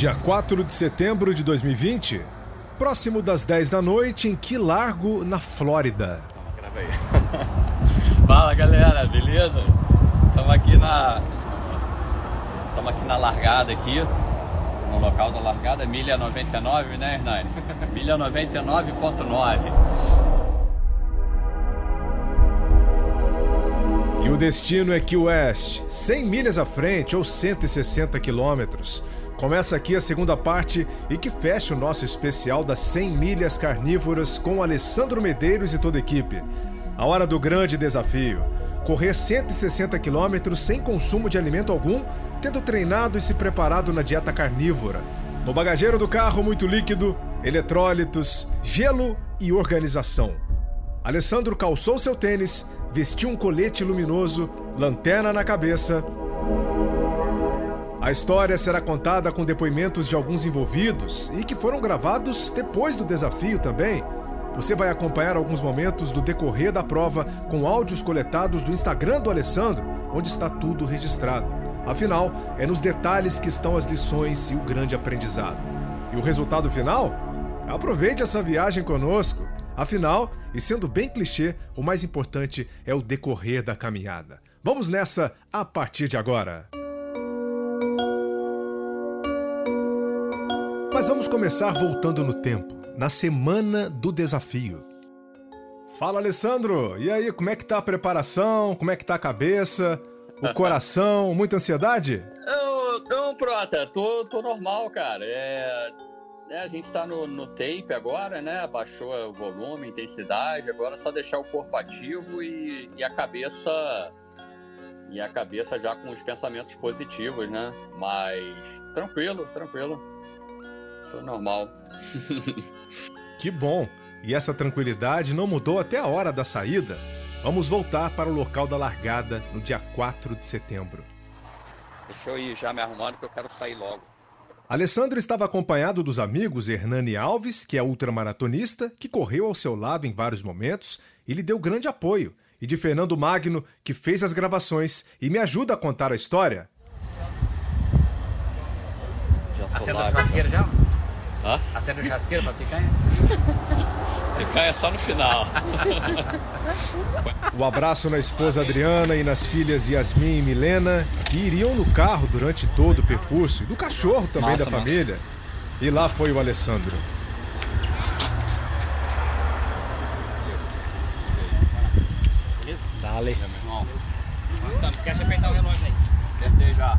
Dia 4 de setembro de 2020, próximo das 10 da noite, em que largo, na Flórida. Fala galera, beleza? Estamos aqui na. Estamos aqui na largada aqui. No local da largada, milha 99, né, Hernani? Milha 99.9. E o destino é Key West, 100 milhas à frente ou 160 quilômetros. Começa aqui a segunda parte e que fecha o nosso especial das 100 milhas carnívoras com Alessandro Medeiros e toda a equipe. A hora do grande desafio: correr 160 quilômetros sem consumo de alimento algum, tendo treinado e se preparado na dieta carnívora. No bagageiro do carro, muito líquido, eletrólitos, gelo e organização. Alessandro calçou seu tênis, vestiu um colete luminoso, lanterna na cabeça. A história será contada com depoimentos de alguns envolvidos e que foram gravados depois do desafio também. Você vai acompanhar alguns momentos do decorrer da prova com áudios coletados do Instagram do Alessandro, onde está tudo registrado. Afinal, é nos detalhes que estão as lições e o grande aprendizado. E o resultado final? Aproveite essa viagem conosco. Afinal, e sendo bem clichê, o mais importante é o decorrer da caminhada. Vamos nessa a partir de agora. Mas vamos começar voltando no tempo, na semana do desafio. Fala, Alessandro! E aí, como é que tá a preparação? Como é que tá a cabeça? O coração? Muita ansiedade? Não, não Prota, tô, tô normal, cara. É, é, a gente tá no, no tape agora, né? Abaixou o volume, a intensidade, agora é só deixar o corpo ativo e, e a cabeça. E a cabeça já com os pensamentos positivos, né? Mas tranquilo, tranquilo. Tô normal. que bom! E essa tranquilidade não mudou até a hora da saída? Vamos voltar para o local da largada no dia 4 de setembro. Deixa eu ir já me arrumando que eu quero sair logo. Alessandro estava acompanhado dos amigos Hernani Alves, que é ultramaratonista, que correu ao seu lado em vários momentos e lhe deu grande apoio, e de Fernando Magno, que fez as gravações e me ajuda a contar a história. Acenda a churrasqueira já? Hã? Acende o churrasqueiro pra picanha? Picanha só no final. O abraço na esposa Adriana e nas filhas Yasmin e Milena, que iriam no carro durante todo o percurso, e do cachorro também Massa, da família. E lá foi o Alessandro. Beleza? Dale. Meu irmão. Então, não esquece de apertar o relógio aí. Descer já.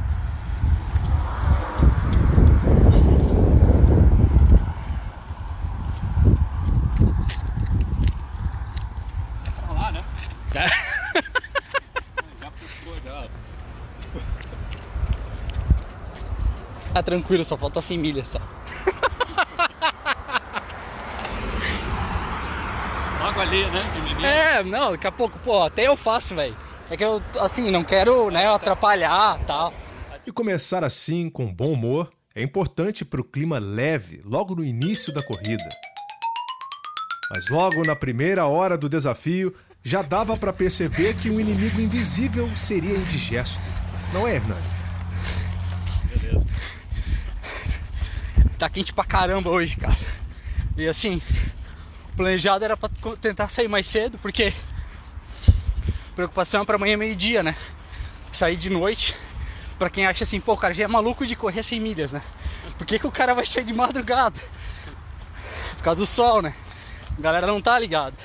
Já. Já puxou já. Tá tranquilo, só falta 100 milhas só. Logo ali, né? De menino. É, não, daqui a pouco, pô, até eu faço, velho. É que eu, assim, não quero, né, atrapalhar tal. E começar assim, com bom humor, é importante para o clima leve logo no início da corrida. Mas logo na primeira hora do desafio, já dava para perceber que um inimigo invisível seria indigesto. Não é, Hernani? Beleza. Tá quente pra caramba hoje, cara. E assim, o planejado era pra tentar sair mais cedo, porque preocupação é pra amanhã meio-dia, né? Sair de noite. Pra quem acha assim, pô, o cara já é maluco de correr 100 milhas, né? Por que, que o cara vai sair de madrugada? Por causa do sol, né? A galera não tá ligada.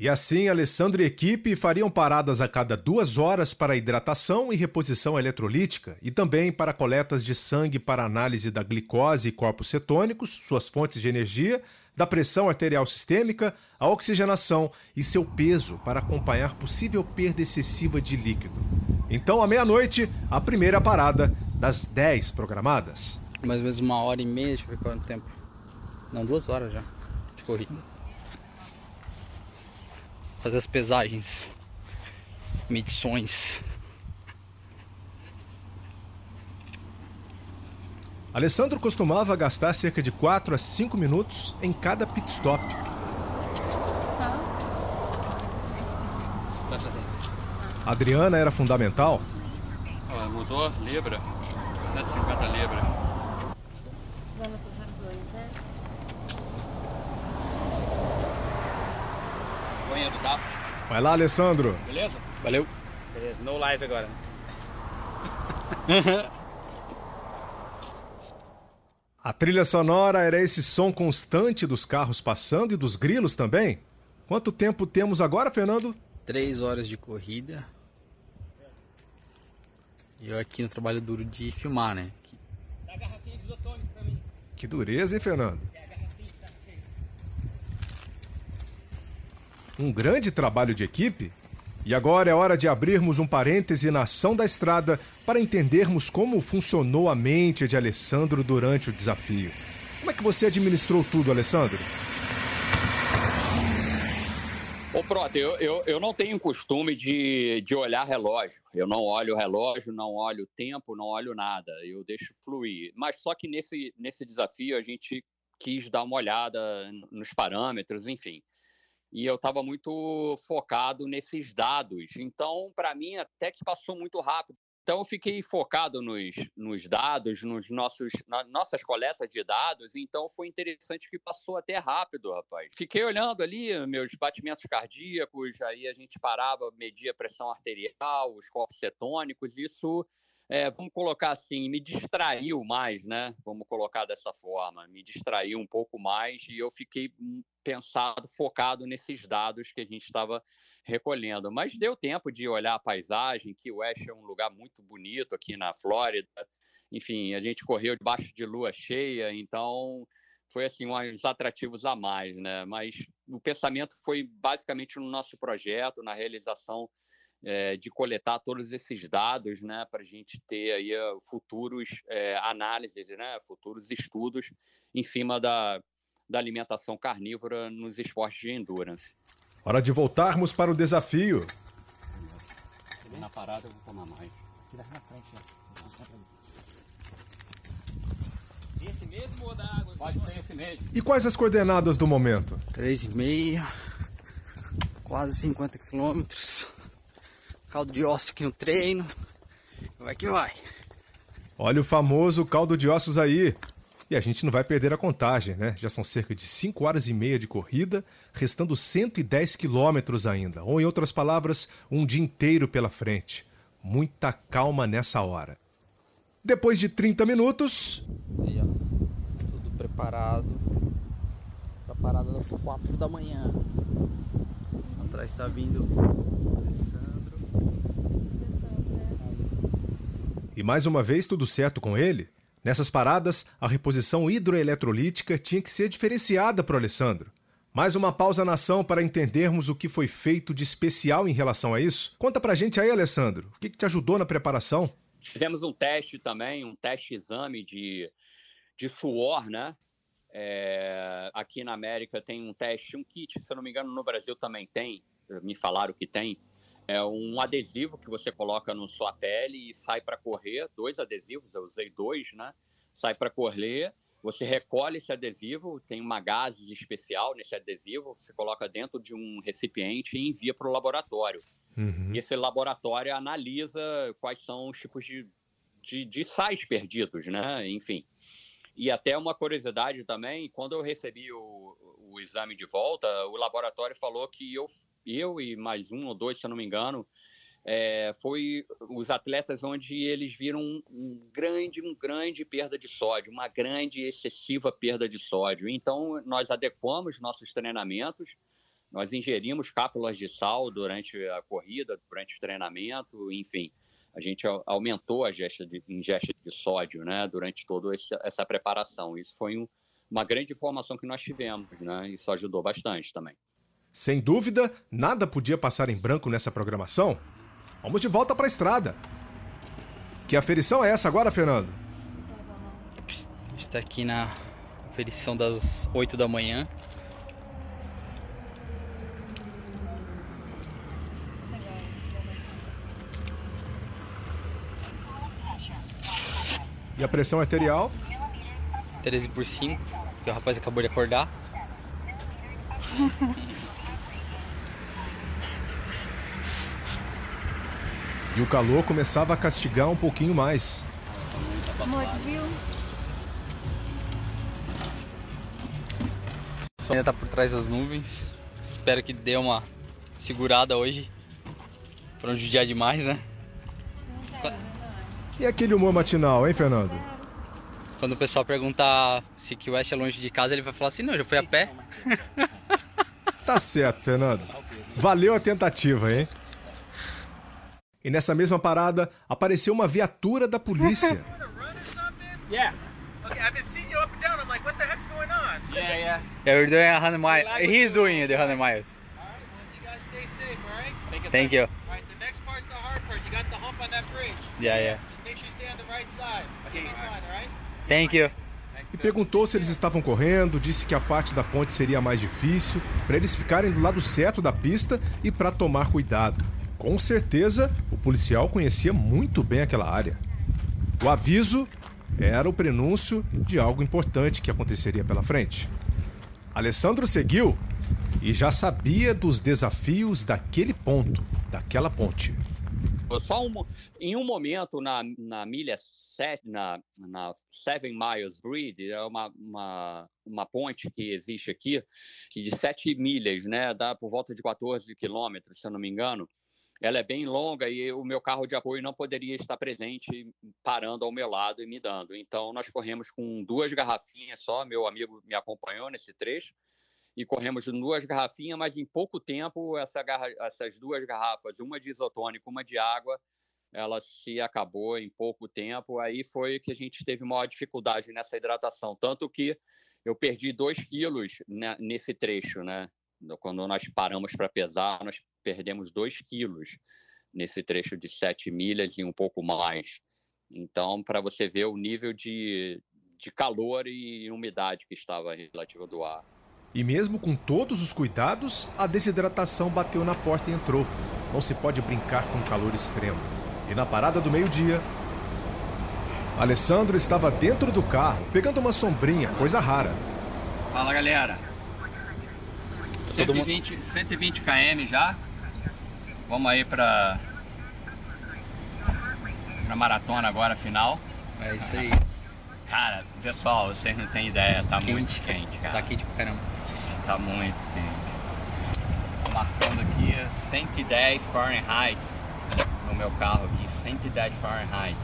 E assim, Alessandro e equipe fariam paradas a cada duas horas para hidratação e reposição eletrolítica e também para coletas de sangue para análise da glicose e corpos cetônicos, suas fontes de energia, da pressão arterial sistêmica, a oxigenação e seu peso para acompanhar possível perda excessiva de líquido. Então, à meia-noite, a primeira parada das 10 programadas. Mais ou menos uma hora e meia, deixa eu ver quanto tempo. Não, duas horas já de corrida. Fazer as pesagens, medições. Alessandro costumava gastar cerca de 4 a 5 minutos em cada pit stop. A Adriana era fundamental Ó, motor Libra. 150 Libra. Zona 02, né? Banheiro, tá? Vai lá, Alessandro. Beleza? Valeu. Beleza, no live agora. né? A trilha sonora era esse som constante dos carros passando e dos grilos também? Quanto tempo temos agora, Fernando? Três horas de corrida. E eu aqui no trabalho duro de filmar, né? Que dureza, hein, Fernando? Um grande trabalho de equipe? E agora é hora de abrirmos um parêntese na ação da estrada para entendermos como funcionou a mente de Alessandro durante o desafio. Como é que você administrou tudo, Alessandro? Ô, Prota, eu, eu, eu não tenho costume de, de olhar relógio. Eu não olho o relógio, não olho o tempo, não olho nada. Eu deixo fluir. Mas só que nesse, nesse desafio a gente quis dar uma olhada nos parâmetros, enfim. E eu estava muito focado nesses dados. Então, para mim, até que passou muito rápido. Então, eu fiquei focado nos, nos dados, nos nossos, nas nossas coletas de dados. Então, foi interessante que passou até rápido, rapaz. Fiquei olhando ali meus batimentos cardíacos, aí a gente parava, media a pressão arterial, os corpos cetônicos. Isso, é, vamos colocar assim, me distraiu mais, né? Vamos colocar dessa forma. Me distraiu um pouco mais e eu fiquei hum, pensado, focado nesses dados que a gente estava recolhendo. Mas deu tempo de olhar a paisagem, que o West é um lugar muito bonito aqui na Flórida. Enfim, a gente correu debaixo de lua cheia, então foi assim uns atrativos a mais, né? Mas o pensamento foi basicamente no nosso projeto, na realização é, de coletar todos esses dados, né, para a gente ter aí uh, futuros é, análises, né, futuros estudos em cima da, da alimentação carnívora nos esportes de endurance. Hora de voltarmos para o desafio. Na parada eu vou tomar mais. Esse mesmo ou da água? Pode ser esse mesmo. E quais as coordenadas do momento? Três e meia. Quase 50 quilômetros. Caldo de osso aqui no treino. Vai que vai. Olha o famoso caldo de ossos aí. E a gente não vai perder a contagem, né? Já são cerca de 5 horas e meia de corrida, restando 110 quilômetros ainda. Ou, em outras palavras, um dia inteiro pela frente. Muita calma nessa hora. Depois de 30 minutos, Aí, ó. Tudo preparado. Pra parada das 4 da manhã. Atrás tá vindo. E mais uma vez tudo certo com ele, nessas paradas a reposição hidroeletrolítica tinha que ser diferenciada para o Alessandro. Mais uma pausa na ação para entendermos o que foi feito de especial em relação a isso. Conta pra gente aí, Alessandro, o que, que te ajudou na preparação? Fizemos um teste também, um teste exame de, de suor, né? É, aqui na América tem um teste, um kit, se eu não me engano, no Brasil também tem, me falaram que tem. É um adesivo que você coloca na sua pele e sai para correr, dois adesivos, eu usei dois, né? Sai para correr, você recolhe esse adesivo, tem uma gases especial nesse adesivo, você coloca dentro de um recipiente e envia para o laboratório. Uhum. E esse laboratório analisa quais são os tipos de, de, de sais perdidos, né? Enfim. E até uma curiosidade também, quando eu recebi o, o exame de volta, o laboratório falou que eu, eu e mais um ou dois, se eu não me engano, é, foi os atletas onde eles viram um, um grande, um grande perda de sódio, uma grande excessiva perda de sódio. Então, nós adequamos nossos treinamentos, nós ingerimos cápsulas de sal durante a corrida, durante o treinamento, enfim, a gente au- aumentou a ingesta de, ingesta de sódio, né, durante toda essa preparação. Isso foi um- uma grande informação que nós tivemos, né, isso ajudou bastante também. Sem dúvida, nada podia passar em branco nessa programação. Vamos de volta para a estrada. Que aferição é essa agora, Fernando? A gente tá aqui na aferição das 8 da manhã. E a pressão arterial? 13 por 5, que o rapaz acabou de acordar. E o calor começava a castigar um pouquinho mais. Amor, viu? sol ainda tá por trás das nuvens. Espero que dê uma segurada hoje. Pra não judiar demais, né? E aquele humor matinal, hein, Fernando? Quando o pessoal perguntar se que West é longe de casa, ele vai falar assim: não, eu já fui a pé. Tá certo, Fernando. Valeu a tentativa, hein? E nessa mesma parada, apareceu uma viatura da polícia. Yeah. Okay, I've been seeing you up and down. I'm like, what the heck's going on? Yeah, yeah. Yeah, we're doing 100 miles. He's doing the 100 miles. All right, well, you guys stay safe, all right? Thank you. All right, the next part's the hard part. You got the hump on that bridge. Yeah, yeah. Just make sure you stay on the right side. Okay. All right? Thank you. E perguntou se eles estavam correndo, disse que a parte da ponte seria mais difícil, para eles ficarem do lado certo da pista e para tomar cuidado. Com certeza, o policial conhecia muito bem aquela área. O aviso era o prenúncio de algo importante que aconteceria pela frente. Alessandro seguiu e já sabia dos desafios daquele ponto, daquela ponte. Só um, em um momento na, na milha 7, na, na Seven Miles Bridge, é uma, uma, uma ponte que existe aqui, que de 7 milhas, né, dá por volta de 14 quilômetros, se eu não me engano. Ela é bem longa e o meu carro de apoio não poderia estar presente, parando ao meu lado e me dando. Então, nós corremos com duas garrafinhas só. Meu amigo me acompanhou nesse trecho e corremos duas garrafinhas, mas em pouco tempo essa garra... essas duas garrafas, uma de isotônico, uma de água, ela se acabou em pouco tempo. Aí foi que a gente teve maior dificuldade nessa hidratação, tanto que eu perdi dois quilos nesse trecho, né? Quando nós paramos para pesar, nós perdemos dois quilos nesse trecho de sete milhas e um pouco mais. Então, para você ver o nível de, de calor e umidade que estava relativa do ar. E mesmo com todos os cuidados, a desidratação bateu na porta e entrou. Não se pode brincar com calor extremo. E na parada do meio-dia, Alessandro estava dentro do carro, pegando uma sombrinha, coisa rara. Fala galera. 120, 120 km já. Vamos aí para pra maratona agora final. É isso aí. Cara, pessoal, vocês não têm ideia, tá Quente. muito quente, cara. Tá quente pra caramba. Tá muito quente. Tô marcando aqui 110 Fahrenheit no meu carro aqui, 110 Fahrenheit.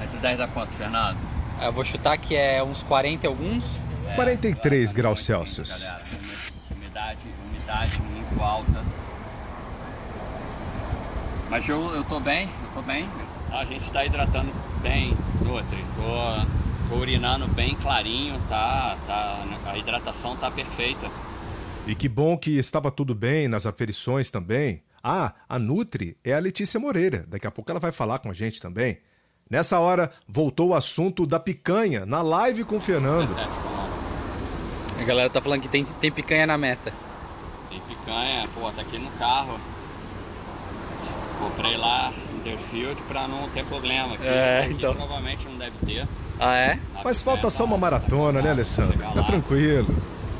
110 a quanto, Fernando? Eu vou chutar que é uns 40 e alguns. 43 graus Celsius. Galera, umidade, umidade muito alta. Mas eu, eu tô bem, eu tô bem. A gente está hidratando bem, Nutri. Tô, tô urinando bem clarinho, tá, tá, a hidratação tá perfeita. E que bom que estava tudo bem nas aferições também. Ah, a Nutri é a Letícia Moreira. Daqui a pouco ela vai falar com a gente também. Nessa hora, voltou o assunto da picanha na live com o Fernando. A galera tá falando que tem, tem picanha na meta. Tem picanha, pô, tá aqui no carro. Comprei lá em Deerfield pra não ter problema. Aqui, É, aqui então. provavelmente não deve ter. Ah, é? Mas falta só tá- uma maratona, né, Alessandro? Tá tranquilo.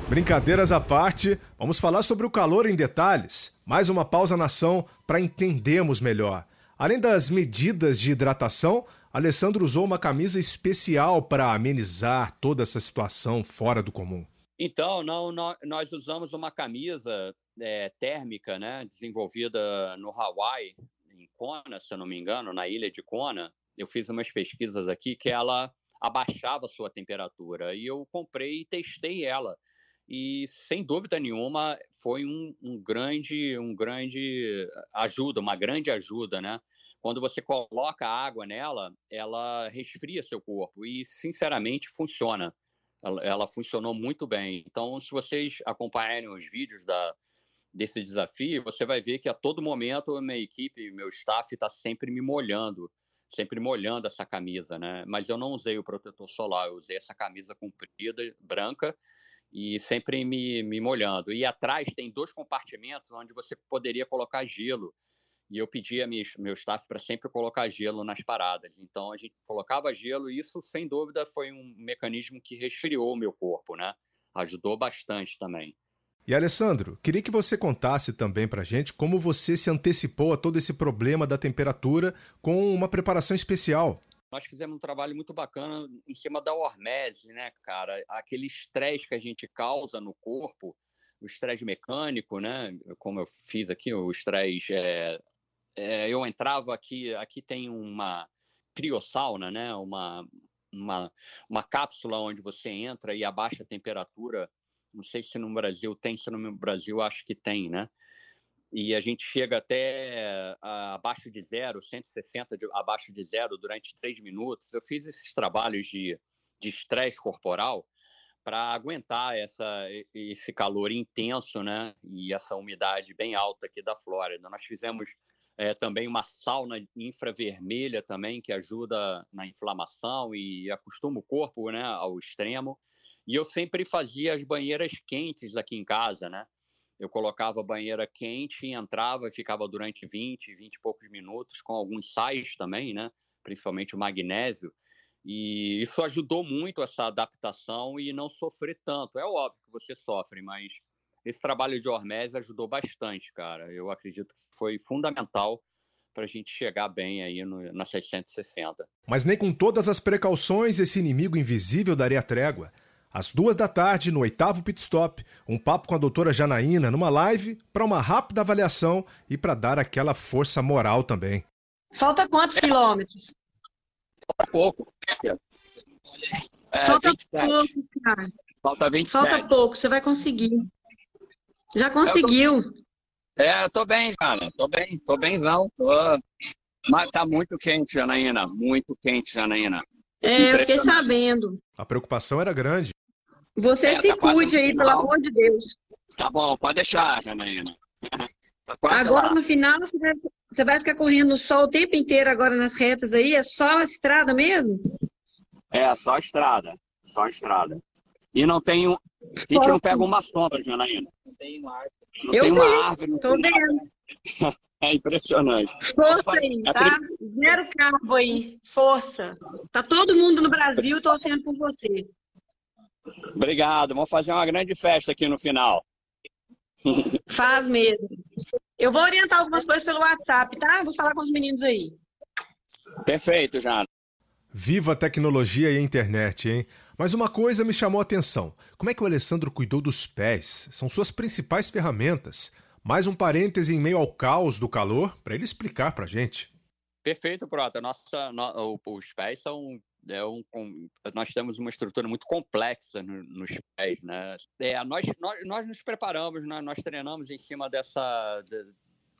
Brincadeiras à parte, vamos falar sobre o calor em detalhes. Mais uma pausa na ação para entendermos melhor. Além das medidas de hidratação, Alessandro usou uma camisa especial para amenizar toda essa situação fora do comum. Então, não, nó- nós usamos uma camisa é, térmica, né, desenvolvida no Hawaii, em Kona, se eu não me engano, na ilha de Kona. Eu fiz umas pesquisas aqui que ela abaixava a sua temperatura e eu comprei e testei ela. E sem dúvida nenhuma foi um, um grande, um grande ajuda, uma grande ajuda, né? Quando você coloca água nela, ela resfria seu corpo e, sinceramente, funciona ela, ela funcionou muito bem. Então, se vocês acompanharem os vídeos da, desse desafio, você vai ver que a todo momento minha equipe, meu staff está sempre me molhando, sempre molhando essa camisa, né? Mas eu não usei o protetor solar, eu usei essa camisa comprida, branca, e sempre me, me molhando. E atrás tem dois compartimentos onde você poderia colocar gelo. E eu pedi a meu staff para sempre colocar gelo nas paradas. Então a gente colocava gelo e isso, sem dúvida, foi um mecanismo que resfriou o meu corpo, né? Ajudou bastante também. E Alessandro, queria que você contasse também pra gente como você se antecipou a todo esse problema da temperatura com uma preparação especial. nós fizemos um trabalho muito bacana em cima da hormese, né, cara? Aquele estresse que a gente causa no corpo, o estresse mecânico, né? Como eu fiz aqui, o estresse. É, é, eu entrava aqui, aqui tem uma criossauna, né? Uma, uma, uma cápsula onde você entra e abaixa a temperatura. Não sei se no Brasil tem, se no Brasil acho que tem, né? e a gente chega até uh, abaixo de zero, 160 de, abaixo de zero durante três minutos. Eu fiz esses trabalhos de estresse corporal para aguentar essa, esse calor intenso, né? E essa umidade bem alta aqui da Flórida. Nós fizemos é, também uma sauna infravermelha também que ajuda na inflamação e acostuma o corpo, né, ao extremo. E eu sempre fazia as banheiras quentes aqui em casa, né? eu colocava a banheira quente, entrava e ficava durante 20, 20 e poucos minutos, com alguns sais também, né? principalmente o magnésio. E isso ajudou muito essa adaptação e não sofrer tanto. É óbvio que você sofre, mas esse trabalho de hormese ajudou bastante, cara. Eu acredito que foi fundamental para a gente chegar bem aí no, na 660. Mas nem com todas as precauções esse inimigo invisível daria trégua. Às duas da tarde, no oitavo pit stop, um papo com a doutora Janaína numa live para uma rápida avaliação e para dar aquela força moral também. Falta quantos quilômetros? Falta pouco. É, Falta 27. pouco, cara. Falta 27. Falta pouco, você vai conseguir. Já conseguiu. Eu tô... É, eu tô bem, cara. Tô bem, tô bemzão. Tô... Mas tá muito quente, Janaína. Muito quente, Janaína. É, eu fiquei sabendo. A preocupação era grande. Você é, se tá cuide aí, pelo amor de Deus. Tá bom, pode deixar, Janaína. Tá agora lá. no final você vai, você vai ficar correndo no sol o tempo inteiro agora nas retas aí? É só a estrada mesmo? É, só a estrada. Só a estrada. E não tem um. A gente não pega uma sombra, Janaína. Não tem uma árvore. Não Eu tem uma vi, árvore. Tô vendo. É impressionante. Força aí, tá? Zero carro aí. Força. Tá todo mundo no Brasil torcendo por você. Obrigado. Vamos fazer uma grande festa aqui no final. Faz mesmo. Eu vou orientar algumas coisas pelo WhatsApp, tá? Vou falar com os meninos aí. Perfeito, Jana. Viva a tecnologia e a internet, hein? Mas uma coisa me chamou a atenção. Como é que o Alessandro cuidou dos pés? São suas principais ferramentas. Mais um parêntese em meio ao caos do calor para ele explicar para gente. Perfeito, Prota. Nossa, no, os pés são é um, nós temos uma estrutura muito complexa no, nos pés, né? É, nós, nós, nós nos preparamos, né? nós treinamos em cima dessa, de,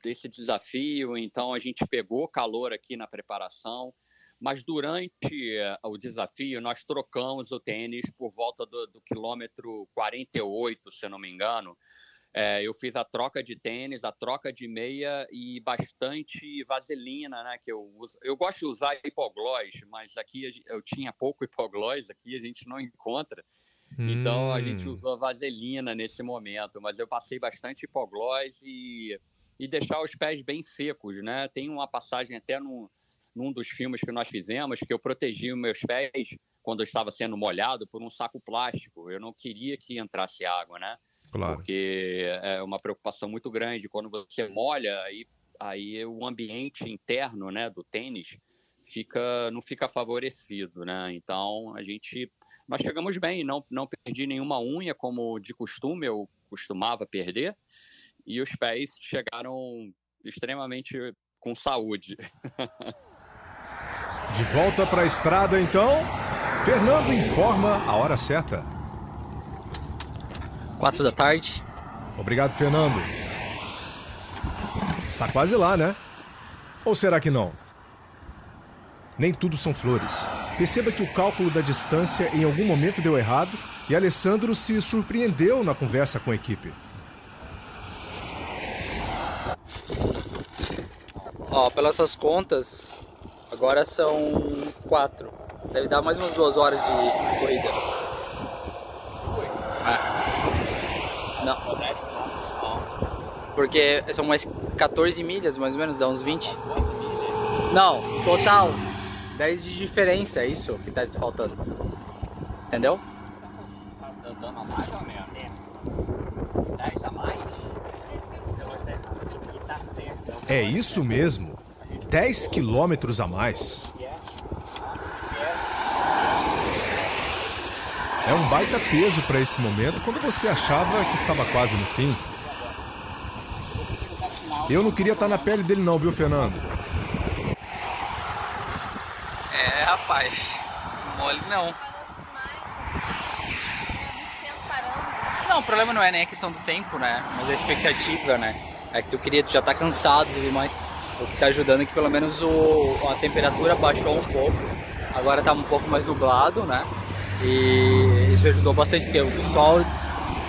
desse desafio, então a gente pegou calor aqui na preparação, mas durante uh, o desafio nós trocamos o tênis por volta do, do quilômetro 48, se não me engano, é, eu fiz a troca de tênis, a troca de meia e bastante vaselina, né? Que eu uso. Eu gosto de usar hipoglós, mas aqui eu tinha pouco hipoglós, aqui a gente não encontra. Hum. Então a gente hum. usou vaselina nesse momento, mas eu passei bastante hipoglós e, e deixar os pés bem secos, né? Tem uma passagem até no, num dos filmes que nós fizemos que eu protegi os meus pés quando eu estava sendo molhado por um saco plástico. Eu não queria que entrasse água, né? Claro. Porque é uma preocupação muito grande. Quando você molha, aí, aí o ambiente interno né, do tênis fica não fica favorecido, né? Então a gente nós chegamos bem, não não perdi nenhuma unha como de costume eu costumava perder e os pés chegaram extremamente com saúde. De volta para a estrada então, Fernando informa a hora certa. Quatro da tarde. Obrigado, Fernando. Está quase lá, né? Ou será que não? Nem tudo são flores. Perceba que o cálculo da distância em algum momento deu errado e Alessandro se surpreendeu na conversa com a equipe. Ó, pelas essas contas, agora são quatro. Deve dar mais umas duas horas de corrida. Ah. Porque são mais 14 milhas, mais ou menos, dá uns 20. Não, total. 10 de diferença, é isso que tá faltando. Entendeu? Tá dando a mais ou menos? 10 a mais? É isso mesmo. 10 quilômetros a mais. É um baita peso para esse momento quando você achava que estava quase no fim. Eu não queria estar na pele dele não, viu, Fernando? É, rapaz. Mole não. Não, o problema não é nem a questão do tempo, né? Mas a expectativa, né? É que tu queria, tu já tá cansado e mais. O que tá ajudando é que pelo menos o, a temperatura baixou um pouco. Agora tá um pouco mais nublado, né? E isso ajudou bastante, porque o sol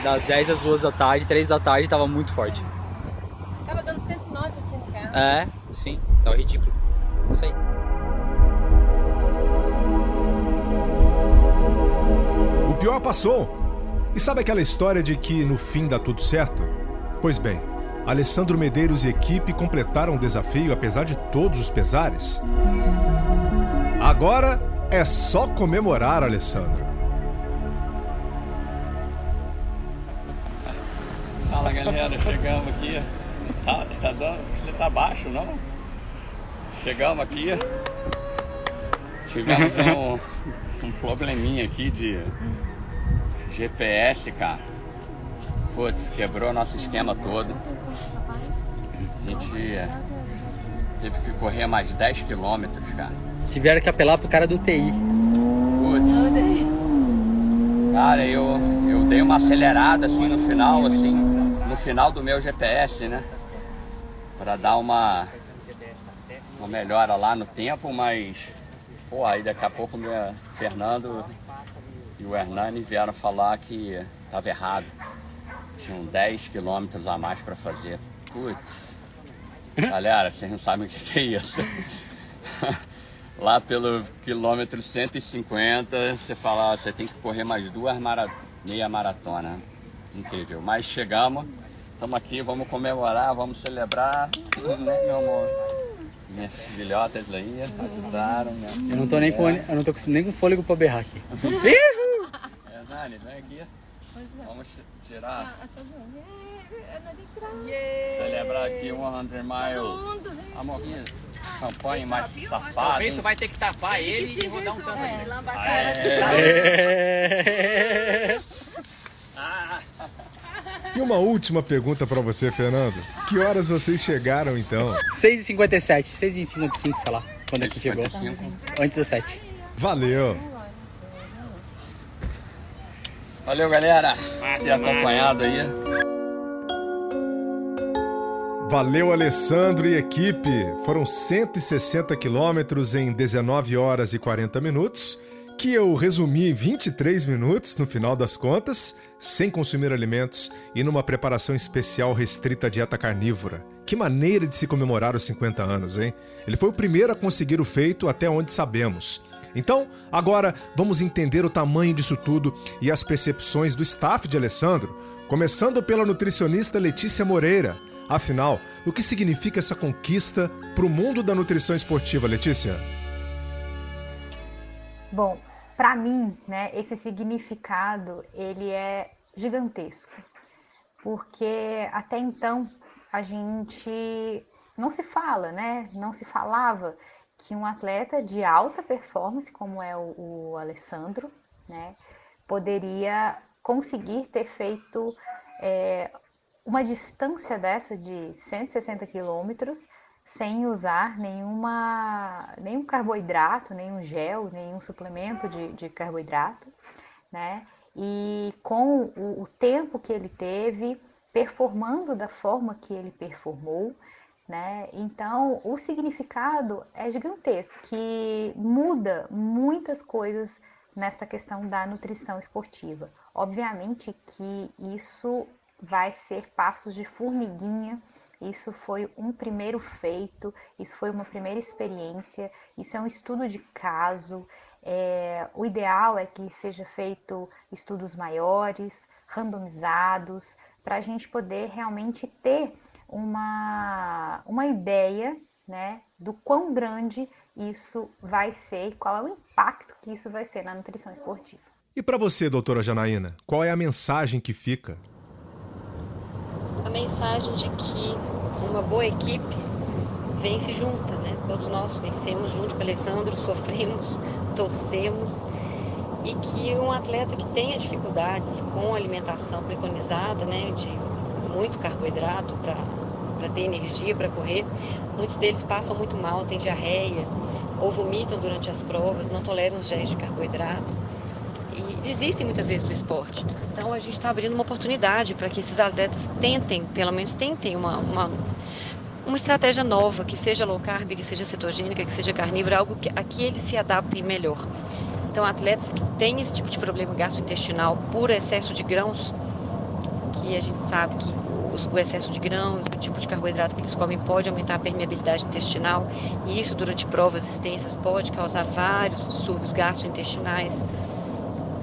das 10 às 2 da tarde, 3 da tarde, tava muito forte. Tava dando 109 aqui no carro. É, sim, tava ridículo. Isso aí. O pior passou. E sabe aquela história de que no fim dá tudo certo? Pois bem, Alessandro Medeiros e equipe completaram o desafio apesar de todos os pesares. Agora é só comemorar, Alessandro. Fala galera, chegamos aqui. Tá, tá dando. Você tá baixo, não? Chegamos aqui. Tivemos um, um probleminha aqui de GPS, cara. Putz, quebrou nosso esquema todo. A gente teve que correr mais 10 quilômetros, cara. Tiveram que apelar pro cara do TI. Putz. Cara, eu, eu dei uma acelerada assim no final, assim, no final do meu GPS, né? Pra dar uma, uma melhora lá no tempo, mas pô, aí daqui a pouco o meu Fernando e o Hernani vieram falar que estava errado. Tinham 10 quilômetros a mais para fazer. Putz. Galera, vocês não sabem o que é isso. Lá pelo quilômetro 150, você fala, você tem que correr mais duas mara... meia maratona. Incrível. Mas chegamos, estamos aqui, vamos comemorar, vamos celebrar, né, meu amor? Minhas filhotas aí ajudaram. Né? Eu não tô nem com, eu não tô com, nem com fôlego pra berrar aqui. É, Nani, vem aqui. Vamos tirar, celebrar aqui 100 miles. Amor, campanha mais safada. hein? vai ter que tapar ele e rodar um tanto aqui. É. E uma última pergunta para você, Fernando. Que horas vocês chegaram então? 6h57, 6h55, sei lá, quando é que chegou. 55. Antes das 7. Valeu! Valeu, galera. Ter acompanhado aí. Valeu, Alessandro e equipe! Foram 160 quilômetros em 19 horas e 40 minutos, que eu resumi em 23 minutos no final das contas, sem consumir alimentos e numa preparação especial restrita à dieta carnívora. Que maneira de se comemorar os 50 anos, hein? Ele foi o primeiro a conseguir o feito até onde sabemos. Então, agora vamos entender o tamanho disso tudo e as percepções do staff de Alessandro, começando pela nutricionista Letícia Moreira. Afinal, o que significa essa conquista para o mundo da nutrição esportiva, Letícia? Bom, para mim, né, esse significado ele é gigantesco, porque até então a gente não se fala, né? Não se falava que um atleta de alta performance, como é o, o Alessandro, né, poderia conseguir ter feito é, uma distância dessa de 160 quilômetros sem usar nenhuma, nenhum carboidrato, nenhum gel, nenhum suplemento de, de carboidrato, né? E com o, o tempo que ele teve, performando da forma que ele performou, né? Então, o significado é gigantesco, que muda muitas coisas nessa questão da nutrição esportiva. Obviamente que isso vai ser passos de formiguinha. Isso foi um primeiro feito, isso foi uma primeira experiência, isso é um estudo de caso. É, o ideal é que seja feito estudos maiores, randomizados, para a gente poder realmente ter uma, uma ideia né, do quão grande isso vai ser e qual é o impacto que isso vai ser na nutrição esportiva. E para você, doutora Janaína, qual é a mensagem que fica? Mensagem de que uma boa equipe vence junta, né? Todos nós vencemos junto com o Alessandro, sofremos, torcemos. E que um atleta que tenha dificuldades com alimentação preconizada, né, de muito carboidrato para ter energia para correr, muitos deles passam muito mal, têm diarreia ou vomitam durante as provas, não toleram os géis de carboidrato desistem muitas vezes do esporte. Então a gente está abrindo uma oportunidade para que esses atletas tentem, pelo menos tentem uma, uma, uma estratégia nova, que seja low carb, que seja cetogênica, que seja carnívora, algo que, a que eles se adaptem melhor. Então, atletas que têm esse tipo de problema gastrointestinal por excesso de grãos, que a gente sabe que o excesso de grãos, o tipo de carboidrato que eles comem pode aumentar a permeabilidade intestinal e isso durante provas extensas pode causar vários distúrbios gastrointestinais.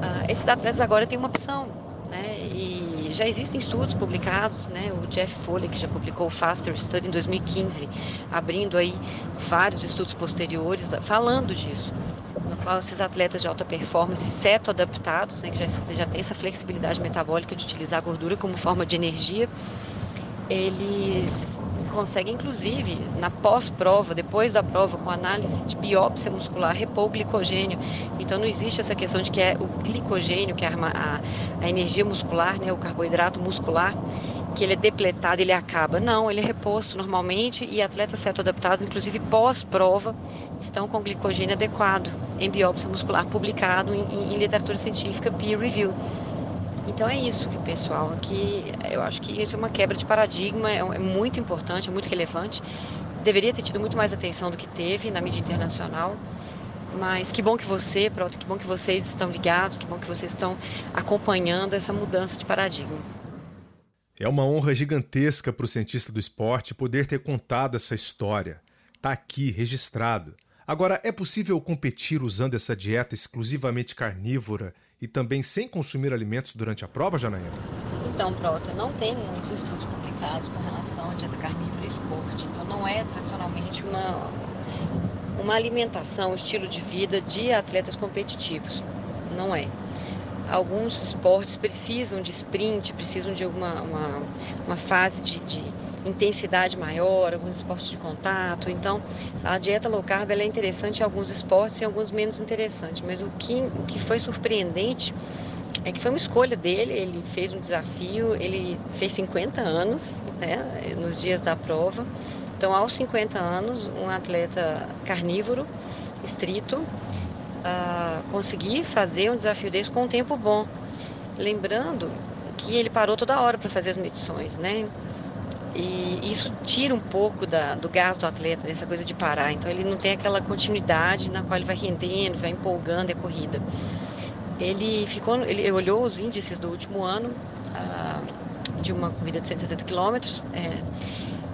Uh, esses atletas agora têm uma opção, né? E já existem estudos publicados, né? O Jeff Foley que já publicou o Faster Study em 2015, abrindo aí vários estudos posteriores falando disso no qual esses atletas de alta performance, ceto-adaptados, né, que já, já tem essa flexibilidade metabólica de utilizar a gordura como forma de energia, eles conseguem, inclusive, na pós-prova, depois da prova, com análise de biópsia muscular, repor o glicogênio. Então, não existe essa questão de que é o glicogênio, que é a, a, energia muscular, né, o carboidrato muscular, que ele é depletado, ele acaba. Não, ele é reposto normalmente e atletas certo-adaptados, inclusive pós-prova, estão com glicogênio adequado em biópsia muscular, publicado em, em, em literatura científica peer review. Então é isso, pessoal, que eu acho que isso é uma quebra de paradigma, é, é muito importante, é muito relevante. Deveria ter tido muito mais atenção do que teve na mídia internacional. Mas que bom que você, pronto, que bom que vocês estão ligados, que bom que vocês estão acompanhando essa mudança de paradigma. É uma honra gigantesca para o cientista do esporte poder ter contado essa história. Está aqui, registrado. Agora, é possível competir usando essa dieta exclusivamente carnívora e também sem consumir alimentos durante a prova, Janaína? Então, Prota, não tem muitos estudos publicados com relação à dieta carnívora e esporte. Então, não é tradicionalmente uma, uma alimentação, um estilo de vida de atletas competitivos. Não é alguns esportes precisam de sprint, precisam de alguma uma, uma fase de, de, intensidade maior, alguns esportes de contato. Então, a dieta low carb é interessante em alguns esportes e em alguns menos interessante. Mas o que, o que foi surpreendente é que foi uma escolha dele, ele fez um desafio, ele fez 50 anos né, nos dias da prova. Então, aos 50 anos, um atleta carnívoro, estrito, uh, conseguir fazer um desafio desse com um tempo bom. Lembrando que ele parou toda hora para fazer as medições, né? E isso tira um pouco da, do gás do atleta, dessa coisa de parar. Então ele não tem aquela continuidade na qual ele vai rendendo, vai empolgando a corrida. Ele ficou, ele olhou os índices do último ano uh, de uma corrida de 160 quilômetros. É,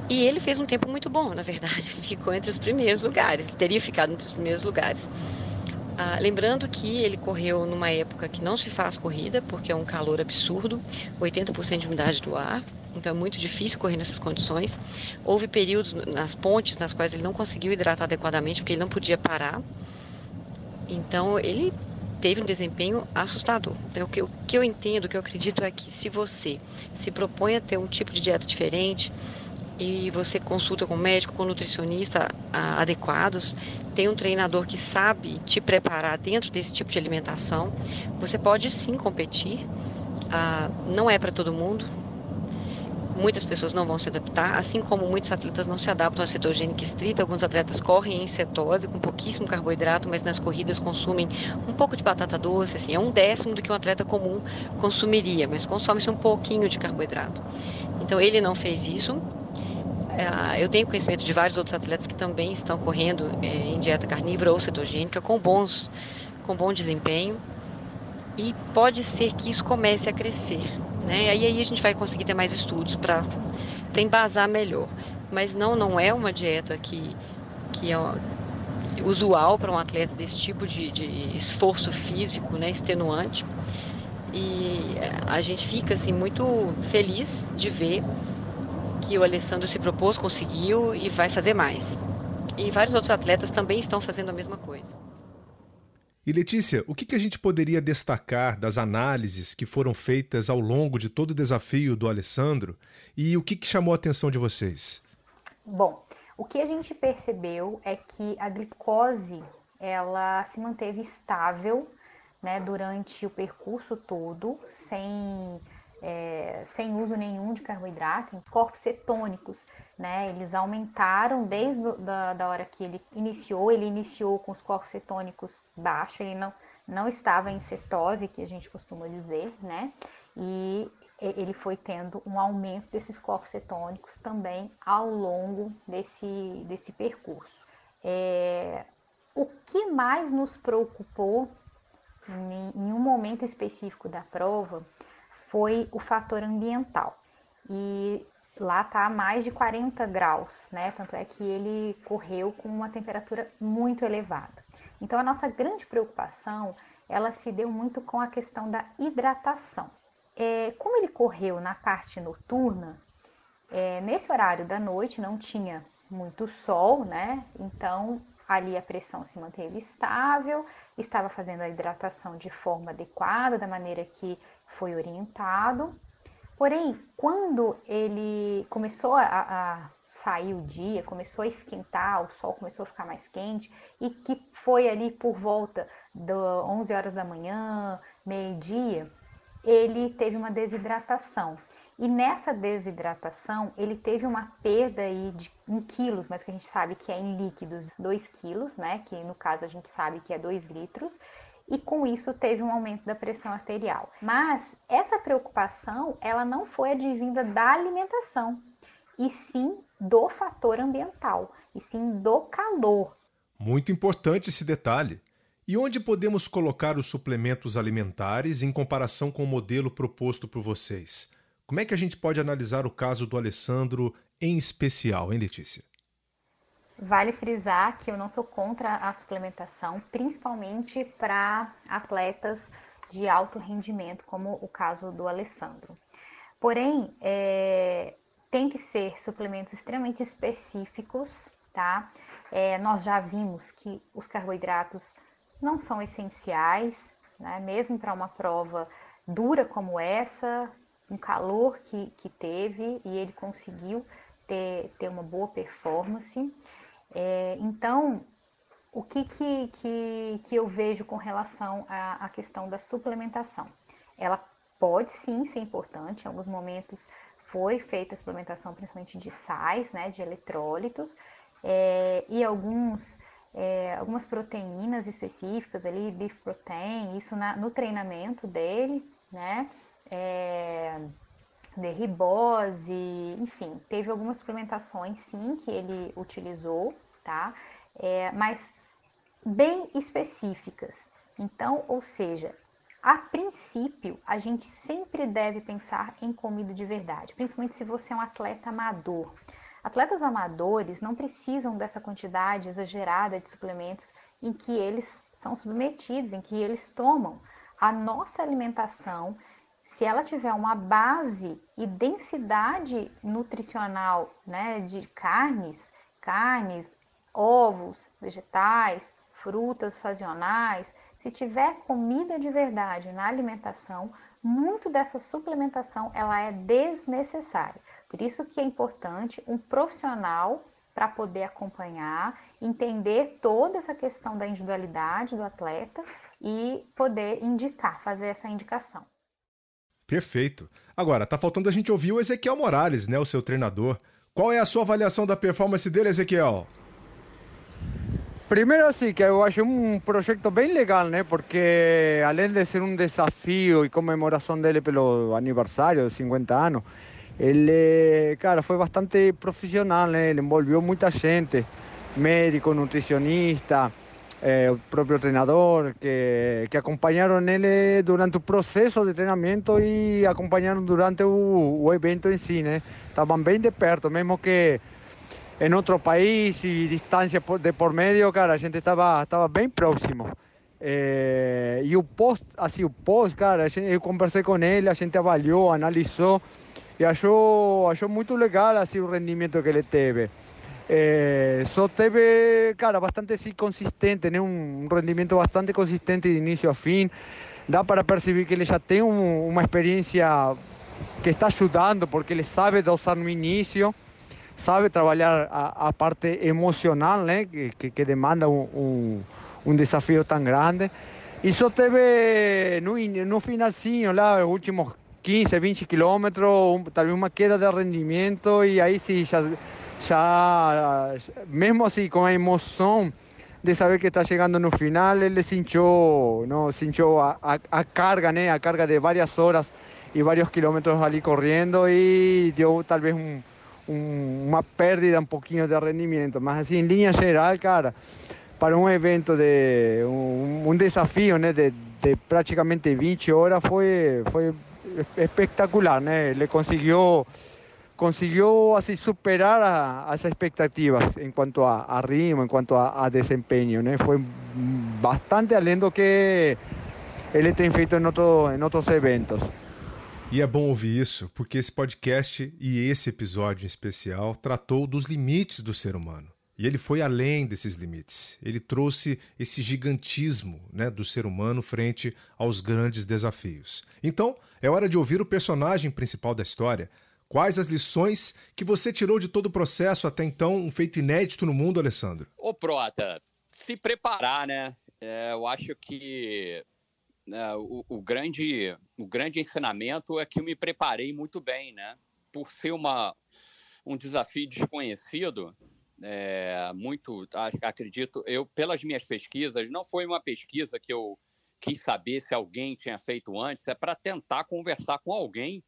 e ele fez um tempo muito bom, na verdade. Ficou entre os primeiros lugares. Ele teria ficado entre os primeiros lugares. Ah, lembrando que ele correu numa época que não se faz corrida, porque é um calor absurdo, 80% de umidade do ar, então é muito difícil correr nessas condições. Houve períodos nas pontes nas quais ele não conseguiu hidratar adequadamente, porque ele não podia parar. Então ele teve um desempenho assustador. Então, o que, eu, o que eu entendo, o que eu acredito é que se você se propõe a ter um tipo de dieta diferente, e você consulta com médico, com nutricionista adequados, tem um treinador que sabe te preparar dentro desse tipo de alimentação, você pode sim competir. Ah, não é para todo mundo. Muitas pessoas não vão se adaptar, assim como muitos atletas não se adaptam à cetogênica estrita. Alguns atletas correm em cetose com pouquíssimo carboidrato, mas nas corridas consumem um pouco de batata doce, assim, é um décimo do que um atleta comum consumiria, mas consome-se um pouquinho de carboidrato. Então ele não fez isso, eu tenho conhecimento de vários outros atletas que também estão correndo é, em dieta carnívora ou cetogênica com bons, com bom desempenho e pode ser que isso comece a crescer, né? Aí a gente vai conseguir ter mais estudos para embasar melhor. Mas não, não é uma dieta que, que é usual para um atleta desse tipo de, de esforço físico, né, extenuante. E a gente fica assim muito feliz de ver que o Alessandro se propôs, conseguiu e vai fazer mais. E vários outros atletas também estão fazendo a mesma coisa. E Letícia, o que a gente poderia destacar das análises que foram feitas ao longo de todo o desafio do Alessandro e o que chamou a atenção de vocês? Bom, o que a gente percebeu é que a glicose ela se manteve estável né, durante o percurso todo, sem, é, sem uso nenhum de carboidrato, corpos cetônicos, né, eles aumentaram desde da, da hora que ele iniciou, ele iniciou com os corpos cetônicos baixos, ele não, não estava em cetose, que a gente costuma dizer, né, e ele foi tendo um aumento desses corpos cetônicos também ao longo desse, desse percurso. É, o que mais nos preocupou em, em um momento específico da prova foi o fator ambiental. E lá está a mais de 40 graus, né? Tanto é que ele correu com uma temperatura muito elevada. Então a nossa grande preocupação, ela se deu muito com a questão da hidratação. É, como ele correu na parte noturna, é, nesse horário da noite não tinha muito sol, né? Então ali a pressão se manteve estável, estava fazendo a hidratação de forma adequada, da maneira que foi orientado. Porém, quando ele começou a, a sair o dia, começou a esquentar, o sol começou a ficar mais quente e que foi ali por volta das 11 horas da manhã, meio-dia, ele teve uma desidratação. E nessa desidratação, ele teve uma perda aí de, em quilos, mas que a gente sabe que é em líquidos, 2 quilos, né? Que no caso a gente sabe que é 2 litros. E com isso teve um aumento da pressão arterial. Mas essa preocupação, ela não foi advinda da alimentação, e sim do fator ambiental, e sim do calor. Muito importante esse detalhe. E onde podemos colocar os suplementos alimentares em comparação com o modelo proposto por vocês? Como é que a gente pode analisar o caso do Alessandro em especial, hein, Letícia? Vale frisar que eu não sou contra a suplementação, principalmente para atletas de alto rendimento, como o caso do Alessandro. Porém, é, tem que ser suplementos extremamente específicos, tá? É, nós já vimos que os carboidratos não são essenciais, né? mesmo para uma prova dura como essa, um calor que, que teve e ele conseguiu ter, ter uma boa performance. É, então, o que, que, que, que, eu vejo com relação à, à questão da suplementação? Ela pode sim ser importante, em alguns momentos foi feita a suplementação principalmente de sais, né, de eletrólitos, é, e alguns é, algumas proteínas específicas ali, beef protein, isso na, no treinamento dele, né? É, de ribose, enfim, teve algumas suplementações sim que ele utilizou, tá? É, mas bem específicas. Então, ou seja, a princípio, a gente sempre deve pensar em comida de verdade, principalmente se você é um atleta amador. Atletas amadores não precisam dessa quantidade exagerada de suplementos em que eles são submetidos, em que eles tomam. A nossa alimentação, se ela tiver uma base e densidade nutricional né, de carnes, carnes, ovos, vegetais, frutas sazonais, se tiver comida de verdade na alimentação, muito dessa suplementação ela é desnecessária. Por isso que é importante um profissional para poder acompanhar, entender toda essa questão da individualidade do atleta e poder indicar, fazer essa indicação. Perfeito. Agora, tá faltando a gente ouvir o Ezequiel Morales, né, o seu treinador. Qual é a sua avaliação da performance dele, Ezequiel? Primeiro assim, que eu acho um projeto bem legal, né? Porque além de ser um desafio e comemoração dele pelo aniversário de 50 anos, ele, cara, foi bastante profissional, né? Ele envolveu muita gente, médico, nutricionista, eh, o próprio treinador, que, que acompanharam ele durante o processo de treinamento e acompanharam durante o, o evento em si, né? Estavam bem de perto, mesmo que em outro país e distância de por meio, cara, a gente estava estava bem próximo. E o pós, assim, o pós, cara, gente, eu conversei com ele, a gente avaliou, analisou e achou, achou muito legal assim, o rendimento que ele teve. É, só teve, cara, bastante assim, consistente, né? um rendimento bastante consistente de início a fim. Dá para perceber que ele já tem um, uma experiência que está ajudando, porque ele sabe dosar no início, sabe trabalhar a, a parte emocional, né? que, que, que demanda um, um, um desafio tão grande. E só teve no, no finalzinho lá, os últimos 15, 20 quilômetros, um, talvez uma queda de rendimento e aí sim, já, já mesmo assim com a emoção de saber que está chegando no final, ele sentiu, não, sentiu a, a, a carga, né, a carga de várias horas e vários quilômetros ali correndo e deu talvez um, um, uma pérdida um pouquinho de rendimento, mas assim, em linha geral, cara, para um evento de um, um desafio, né, de, de praticamente 20 horas foi foi espectacular, né? Ele conseguiu conseguiu assim superar a, as expectativas em quanto a, a ritmo, em quanto a, a, desempenho, né? Foi bastante além do que ele tem feito em, outro, em outros eventos. E é bom ouvir isso, porque esse podcast e esse episódio em especial tratou dos limites do ser humano. E ele foi além desses limites. Ele trouxe esse gigantismo né, do ser humano frente aos grandes desafios. Então, é hora de ouvir o personagem principal da história. Quais as lições que você tirou de todo o processo até então, um feito inédito no mundo, Alessandro? Ô, Prota, se preparar, né? É, eu acho que é, o, o, grande, o grande ensinamento é que eu me preparei muito bem, né? Por ser uma, um desafio desconhecido, é, muito, acredito, eu, pelas minhas pesquisas, não foi uma pesquisa que eu quis saber se alguém tinha feito antes, é para tentar conversar com alguém,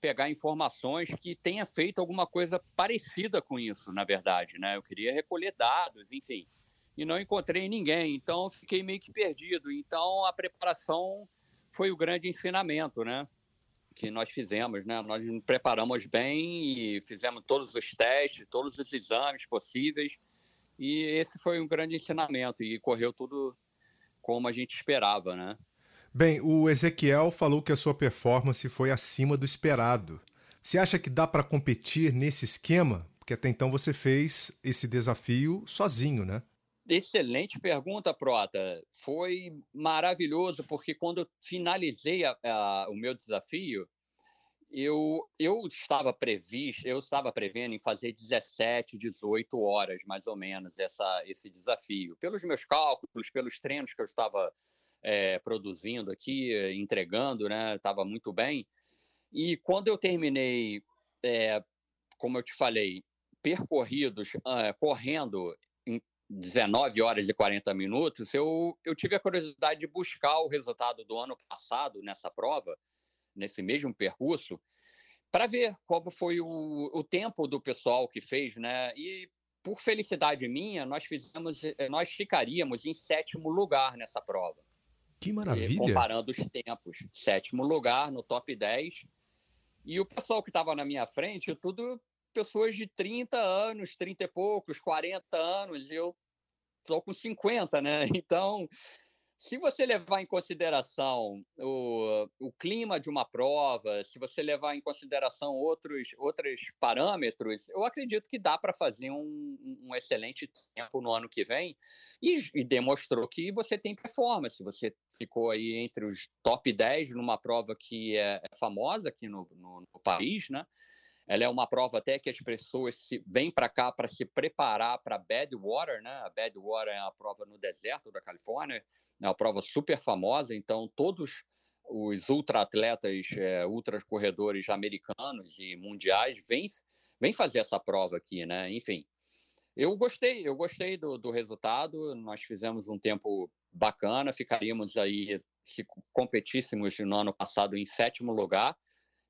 pegar informações que tenha feito alguma coisa parecida com isso, na verdade, né? Eu queria recolher dados, enfim, e não encontrei ninguém, então fiquei meio que perdido. Então a preparação foi o grande ensinamento, né? que nós fizemos, né? Nós nos preparamos bem e fizemos todos os testes, todos os exames possíveis. E esse foi um grande ensinamento e correu tudo como a gente esperava, né? Bem, o Ezequiel falou que a sua performance foi acima do esperado. Você acha que dá para competir nesse esquema? Porque até então você fez esse desafio sozinho, né? Excelente pergunta, Prota. Foi maravilhoso, porque quando eu finalizei a, a, o meu desafio, eu, eu estava previsto, eu estava prevendo em fazer 17, 18 horas, mais ou menos, essa, esse desafio. Pelos meus cálculos, pelos treinos que eu estava é, produzindo aqui, entregando, né? Estava muito bem. E quando eu terminei, é, como eu te falei, percorridos, uh, correndo 19 horas e 40 minutos, eu, eu tive a curiosidade de buscar o resultado do ano passado nessa prova, nesse mesmo percurso, para ver como foi o, o tempo do pessoal que fez, né? E por felicidade minha, nós fizemos, eh, nós ficaríamos em sétimo lugar nessa prova. Que maravilha! Comparando os tempos, sétimo lugar no top 10. E o pessoal que estava na minha frente, tudo pessoas de 30 anos, 30 e poucos, 40 anos, eu estou com 50, né? Então, se você levar em consideração o, o clima de uma prova, se você levar em consideração outros, outros parâmetros, eu acredito que dá para fazer um, um, excelente tempo no ano que vem e, e, demonstrou que você tem performance. Você ficou aí entre os top 10 numa prova que é, é famosa aqui no, no, no país, né? Ela é uma prova até que as pessoas se, vêm para cá para se preparar para Badwater, né? A Badwater é uma prova no deserto da Califórnia, é uma prova super famosa, então todos os ultra-atletas, é, ultra-corredores americanos e mundiais vêm, vêm fazer essa prova aqui, né? Enfim, eu gostei, eu gostei do, do resultado, nós fizemos um tempo bacana, ficaríamos aí, se competíssemos no ano passado, em sétimo lugar,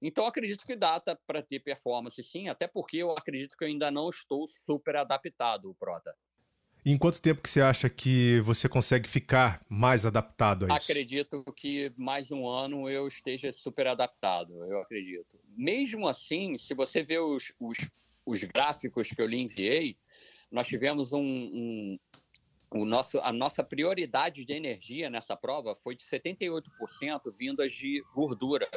então, acredito que dá para ter performance sim, até porque eu acredito que eu ainda não estou super adaptado, Prota. em quanto tempo que você acha que você consegue ficar mais adaptado a isso? Acredito que mais um ano eu esteja super adaptado, eu acredito. Mesmo assim, se você ver os, os, os gráficos que eu lhe enviei, nós tivemos um, um o nosso, a nossa prioridade de energia nessa prova foi de 78% vindas de gordura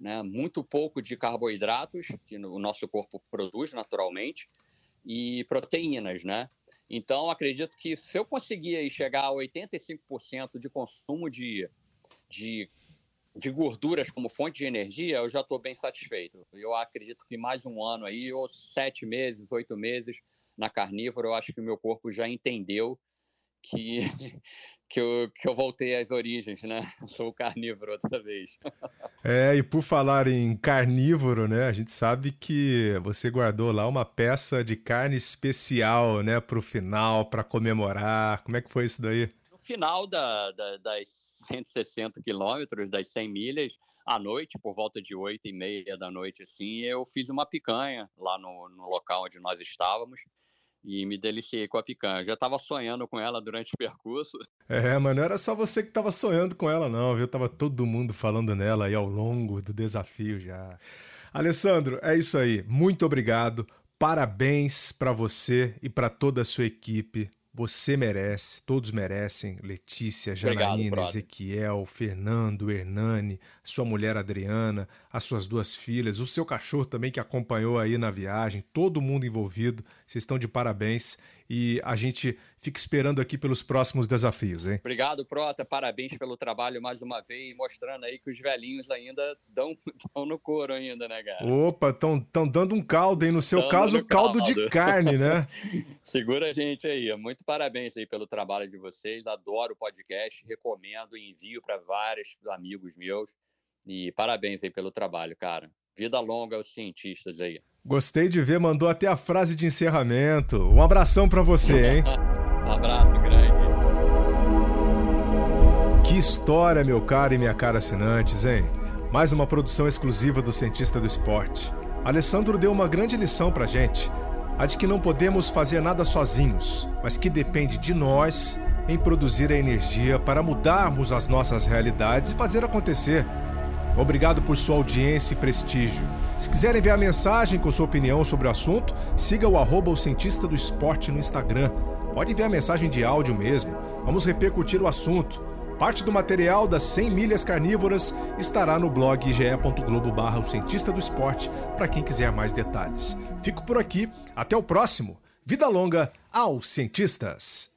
né, muito pouco de carboidratos, que o nosso corpo produz naturalmente, e proteínas, né? Então, acredito que se eu conseguir chegar a 85% de consumo de, de, de gorduras como fonte de energia, eu já estou bem satisfeito. Eu acredito que mais um ano aí, ou sete meses, oito meses na carnívora, eu acho que o meu corpo já entendeu que, que, eu, que eu voltei às origens, né? Sou carnívoro outra vez. É, e por falar em carnívoro, né? A gente sabe que você guardou lá uma peça de carne especial, né? Para o final, para comemorar. Como é que foi isso daí? No final da, da, das 160 quilômetros, das 100 milhas, à noite, por volta de 8 e meia da noite, assim, eu fiz uma picanha lá no, no local onde nós estávamos e me deliciei com a picanha. já estava sonhando com ela durante o percurso. É, mas não era só você que estava sonhando com ela, não, viu? Tava todo mundo falando nela aí ao longo do desafio já. Alessandro, é isso aí. Muito obrigado. Parabéns para você e para toda a sua equipe. Você merece, todos merecem. Letícia, Janaína, Obrigado, Ezequiel, Fernando, Hernani, sua mulher Adriana, as suas duas filhas, o seu cachorro também que acompanhou aí na viagem, todo mundo envolvido. Vocês estão de parabéns e a gente fica esperando aqui pelos próximos desafios, hein? Obrigado, Prota. Parabéns pelo trabalho mais uma vez, mostrando aí que os velhinhos ainda dão, dão no couro ainda, né, cara? Opa, estão dando um caldo, hein? No seu caso, caldo. caldo de carne, né? Segura a gente aí. Muito parabéns aí pelo trabalho de vocês. Adoro o podcast, recomendo, envio para vários amigos meus. E parabéns aí pelo trabalho, cara. Vida longa aos cientistas aí. Gostei de ver, mandou até a frase de encerramento. Um abração para você, hein? um abraço grande. Que história, meu caro e minha cara assinantes, hein? Mais uma produção exclusiva do Cientista do Esporte. Alessandro deu uma grande lição pra gente. A de que não podemos fazer nada sozinhos, mas que depende de nós em produzir a energia para mudarmos as nossas realidades e fazer acontecer. Obrigado por sua audiência e prestígio. Se quiser enviar mensagem com sua opinião sobre o assunto, siga o arroba o Cientista do Esporte no Instagram. Pode enviar mensagem de áudio mesmo. Vamos repercutir o assunto. Parte do material das 100 milhas carnívoras estará no blog ge.globo barra o Cientista do Esporte para quem quiser mais detalhes. Fico por aqui, até o próximo. Vida longa aos cientistas!